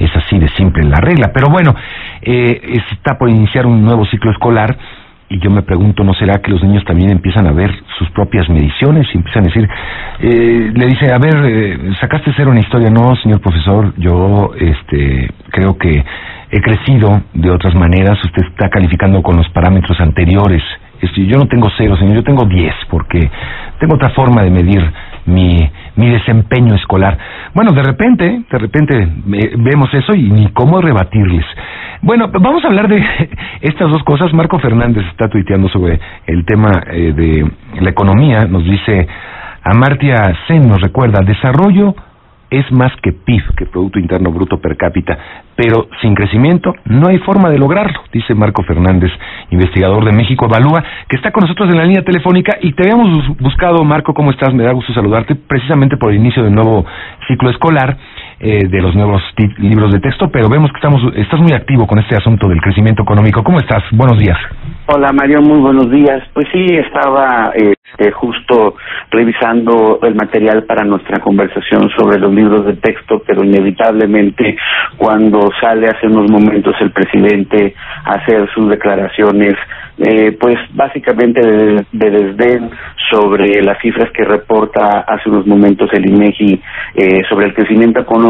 es así de simple la regla. Pero bueno, eh, está por iniciar un nuevo ciclo escolar y yo me pregunto, ¿no será que los niños también empiezan a ver sus propias mediciones y empiezan a decir, eh, le dice, a ver, eh, sacaste cero en historia, no, señor profesor, yo este, creo que he crecido de otras maneras, usted está calificando con los parámetros anteriores, yo no tengo cero, señor, yo tengo diez, porque tengo otra forma de medir mi, mi desempeño escolar. Bueno, de repente, de repente vemos eso y ni cómo rebatirles. Bueno, vamos a hablar de estas dos cosas. Marco Fernández está tuiteando sobre el tema eh, de la economía. Nos dice, Amartya Sen nos recuerda, desarrollo es más que PIB, que Producto Interno Bruto per cápita, pero sin crecimiento no hay forma de lograrlo, dice Marco Fernández, investigador de México Evalúa, que está con nosotros en la línea telefónica y te habíamos buscado, Marco, ¿cómo estás? Me da gusto saludarte, precisamente por el inicio del nuevo ciclo escolar eh, de los nuevos libros de texto, pero vemos que estamos, estás muy activo con este asunto del crecimiento económico. ¿Cómo estás? Buenos días. Hola Mario, muy buenos días. Pues sí, estaba este, justo revisando el material para nuestra conversación sobre los libros de texto, pero inevitablemente cuando sale hace unos momentos el presidente a hacer sus declaraciones eh, pues básicamente de, desdén sobre las cifras que reporta hace unos momentos el INEGI eh, sobre el crecimiento económico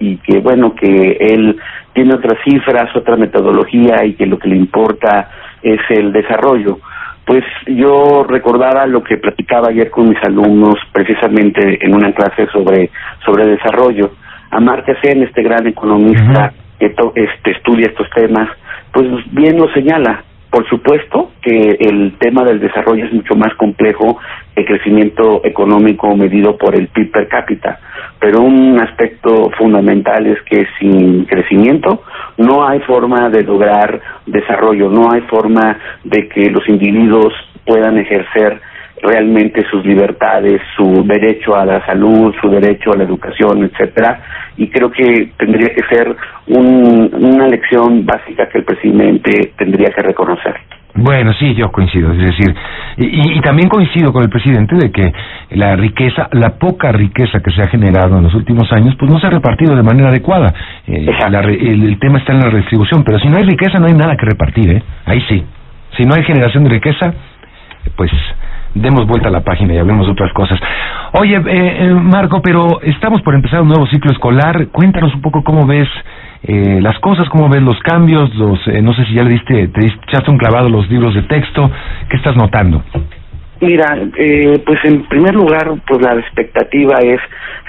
y que bueno que él tiene otras cifras, otra metodología y que lo que le importa es el desarrollo. Pues yo recordaba lo que platicaba ayer con mis alumnos precisamente en una clase sobre sobre desarrollo. Amartya Sen, este gran economista que este, estudia estos temas, pues bien lo señala por supuesto que el tema del desarrollo es mucho más complejo el crecimiento económico medido por el PIB per cápita, pero un aspecto fundamental es que sin crecimiento no hay forma de lograr desarrollo, no hay forma de que los individuos puedan ejercer realmente sus libertades, su derecho a la salud, su derecho a la educación, etcétera, y creo que tendría que ser una lección básica que el presidente tendría que reconocer. Bueno, sí, yo coincido, es decir, y, también coincido con el presidente de que la riqueza, la poca riqueza que se ha generado en los últimos años, pues no se ha repartido de manera adecuada. Eh, el, tema está en la redistribución, pero si no hay riqueza no hay nada que repartir, ¿eh? Ahí sí. Si no hay generación de riqueza, pues demos vuelta a la página y hablemos de otras cosas. Oye, eh, eh, Marco, pero estamos por empezar un nuevo ciclo escolar. Cuéntanos un poco cómo ves eh, las cosas, cómo ves los cambios, los, no sé si ya le diste, te echaste un clavado los libros de texto. ¿Qué estás notando? Mira, pues en primer lugar, pues la expectativa es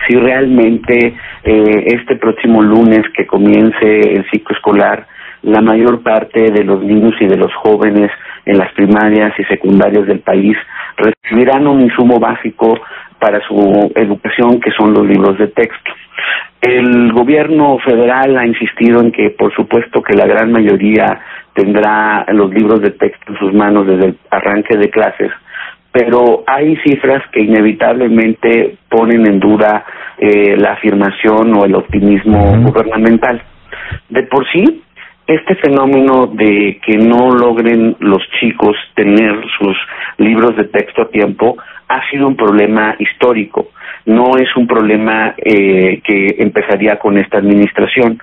si realmente este próximo lunes que comience el ciclo escolar, la mayor parte de los niños y de los jóvenes en las primarias y secundarias del país recibirán un insumo básico para su educación que son los libros de texto. El gobierno federal ha insistido en que por supuesto que la gran mayoría tendrá los libros de texto en sus manos desde el arranque de clases, pero hay cifras que inevitablemente ponen en duda eh, la afirmación o el optimismo gubernamental. De por sí, este fenómeno de que no logren los chicos tener sus libros de texto a tiempo ha sido un problema histórico, no es un problema eh, que empezaría con esta administración.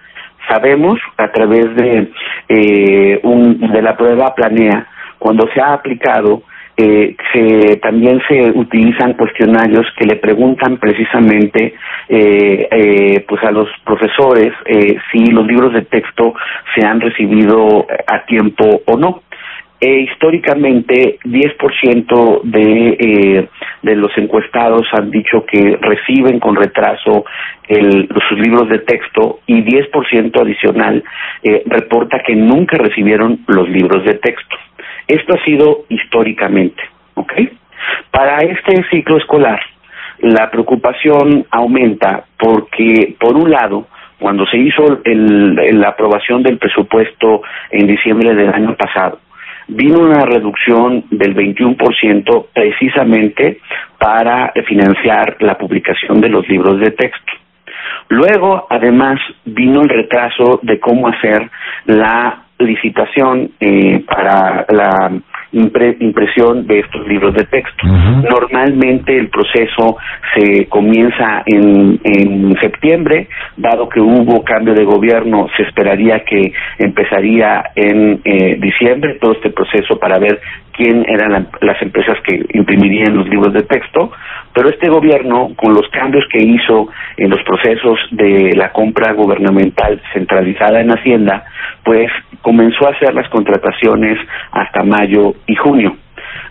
Sabemos a través de, eh, un, de la prueba planea, cuando se ha aplicado, eh, se, también se utilizan cuestionarios que le preguntan precisamente eh, eh, pues a los profesores eh, si los libros de texto se han recibido a tiempo o no. Eh, históricamente, 10% de, eh, de los encuestados han dicho que reciben con retraso el, sus libros de texto y 10% adicional eh, reporta que nunca recibieron los libros de texto. Esto ha sido históricamente, ¿ok? Para este ciclo escolar, la preocupación aumenta porque, por un lado, cuando se hizo el, la aprobación del presupuesto en diciembre del año pasado, vino una reducción del 21% precisamente para financiar la publicación de los libros de texto. Luego, además, vino el retraso de cómo hacer la licitación eh, para la impresión de estos libros de texto. Normalmente el proceso se comienza en, en septiembre, dado que hubo cambio de gobierno, se esperaría que empezaría en eh, diciembre todo este proceso para ver quién eran las empresas que imprimirían los libros de texto, pero este gobierno, con los cambios que hizo en los procesos de la compra gubernamental centralizada en Hacienda, pues comenzó a hacer las contrataciones hasta mayo y junio.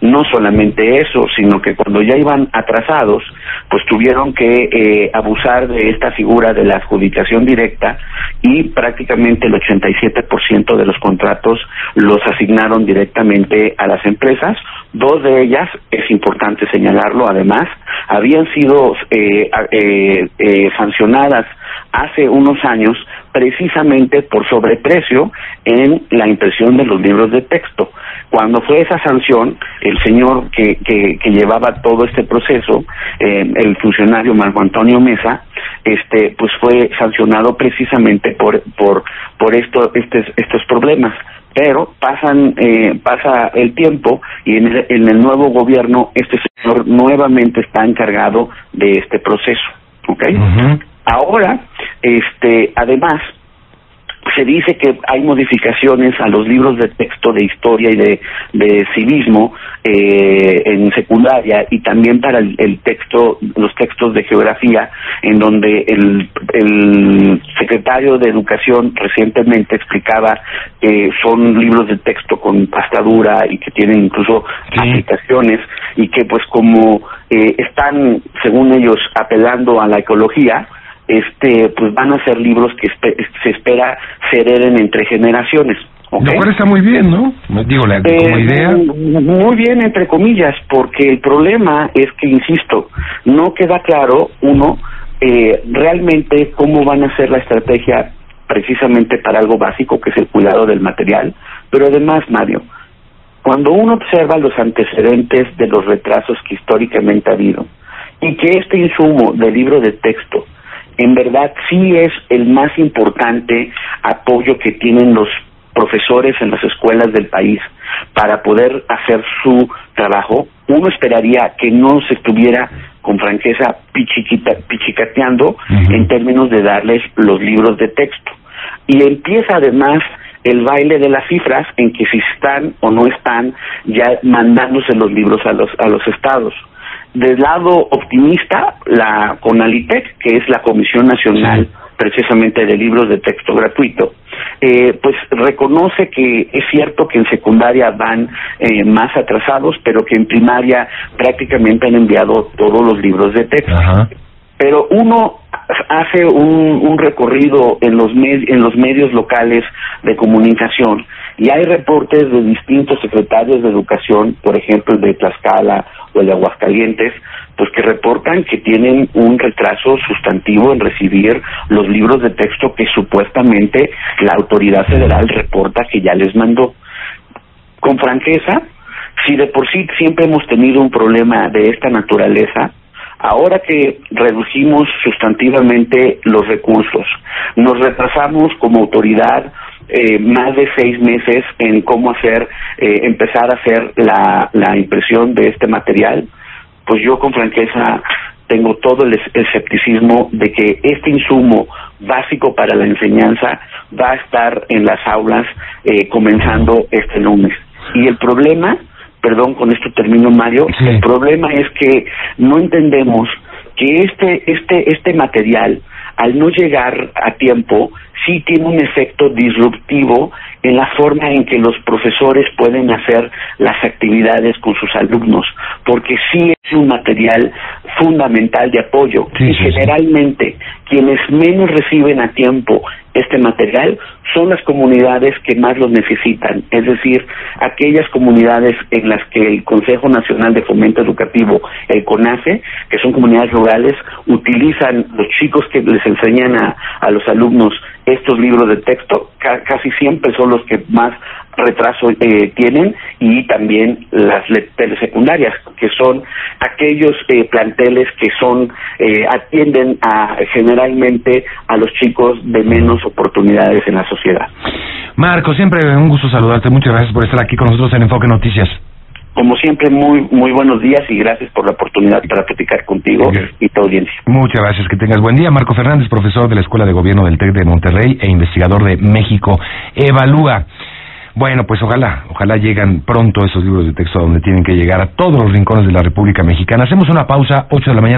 No solamente eso, sino que cuando ya iban atrasados, pues tuvieron que eh, abusar de esta figura de la adjudicación directa y prácticamente el 87% de los contratos los asignaron directamente a las empresas. Dos de ellas, es importante señalarlo además, habían sido eh, eh, eh, sancionadas hace unos años precisamente por sobreprecio en la impresión de los libros de texto. Cuando fue esa sanción, el señor que, que, llevaba todo este proceso, eh, el funcionario Marco Antonio Mesa, este, pues fue sancionado precisamente por por por esto, estos estos problemas pero pasan eh, pasa el tiempo y en el, en el nuevo gobierno este señor nuevamente está encargado de este proceso ¿ok? Ahora este además se dice que hay modificaciones a los libros de texto de historia y de, de civismo eh, en secundaria y también para el, texto, los textos de geografía, en donde el, el secretario de Educación recientemente explicaba que son libros de texto con pastadura y que tienen incluso aplicaciones y que pues como eh, están, según ellos, apelando a la ecología, este pues van a ser libros que se espera se hereden entre generaciones. ¿okay? Lo cual está muy bien, ¿no? Digo, la, como eh, idea. Muy bien, entre comillas, porque el problema es que, insisto, no queda claro, uno, eh, realmente cómo van a ser la estrategia precisamente para algo básico, que es el cuidado del material, pero además, Mario, cuando uno observa los antecedentes de los retrasos que históricamente ha habido, y que este insumo de libro de texto en verdad sí es el más importante apoyo que tienen los profesores en las escuelas del país para poder hacer su trabajo, uno esperaría que no se estuviera con franqueza pichicateando en términos de darles los libros de texto. Y empieza además el baile de las cifras en que si están o no están ya mandándose los libros a los a los estados del lado optimista, la CONALITEC, que es la Comisión Nacional precisamente de libros de texto gratuito, eh, pues reconoce que es cierto que en secundaria van eh, más atrasados, pero que en primaria prácticamente han enviado todos los libros de texto. Pero uno hace un, un recorrido en los, en los medios locales de comunicación y hay reportes de distintos secretarios de educación, por ejemplo el de Tlaxcala o el de Aguascalientes, pues que reportan que tienen un retraso sustantivo en recibir los libros de texto que supuestamente la autoridad federal reporta que ya les mandó. Con franqueza, si de por sí siempre hemos tenido un problema de esta naturaleza, Ahora que reducimos sustantivamente los recursos, nos retrasamos como autoridad eh, más de seis meses en cómo hacer, eh, empezar a hacer la, la impresión de este material, pues yo con franqueza tengo todo el escepticismo de que este insumo básico para la enseñanza va a estar en las aulas eh, comenzando este lunes. Y el problema perdón, con esto termino Mario, el problema es que no entendemos que este, este, este material, al no llegar a tiempo, sí tiene un efecto disruptivo en la forma en que los profesores pueden hacer las actividades con sus alumnos, porque sí es un material fundamental de apoyo. Y generalmente quienes menos reciben a tiempo este material son las comunidades que más lo necesitan, es decir, aquellas comunidades en las que el Consejo Nacional de Fomento Educativo, el CONAFE, que son comunidades rurales, utilizan los chicos que les enseñan a, a los alumnos estos libros de texto, casi siempre son los que más retraso eh, tienen y también las telesecundarias, que son aquellos eh, planteles que son eh, atienden a generalmente a los chicos de menos oportunidades en la sociedad. Marco, siempre un gusto saludarte. Muchas gracias por estar aquí con nosotros en Enfoque Noticias. Como siempre, muy muy buenos días y gracias por la oportunidad para platicar contigo y tu audiencia. Muchas gracias, que tengas buen día. Marco Fernández, profesor de la Escuela de Gobierno del TEC de Monterrey e investigador de México Evalúa. Bueno, pues ojalá, ojalá lleguen pronto esos libros de texto a donde tienen que llegar a todos los rincones de la República Mexicana. Hacemos una pausa, 8 de la mañana.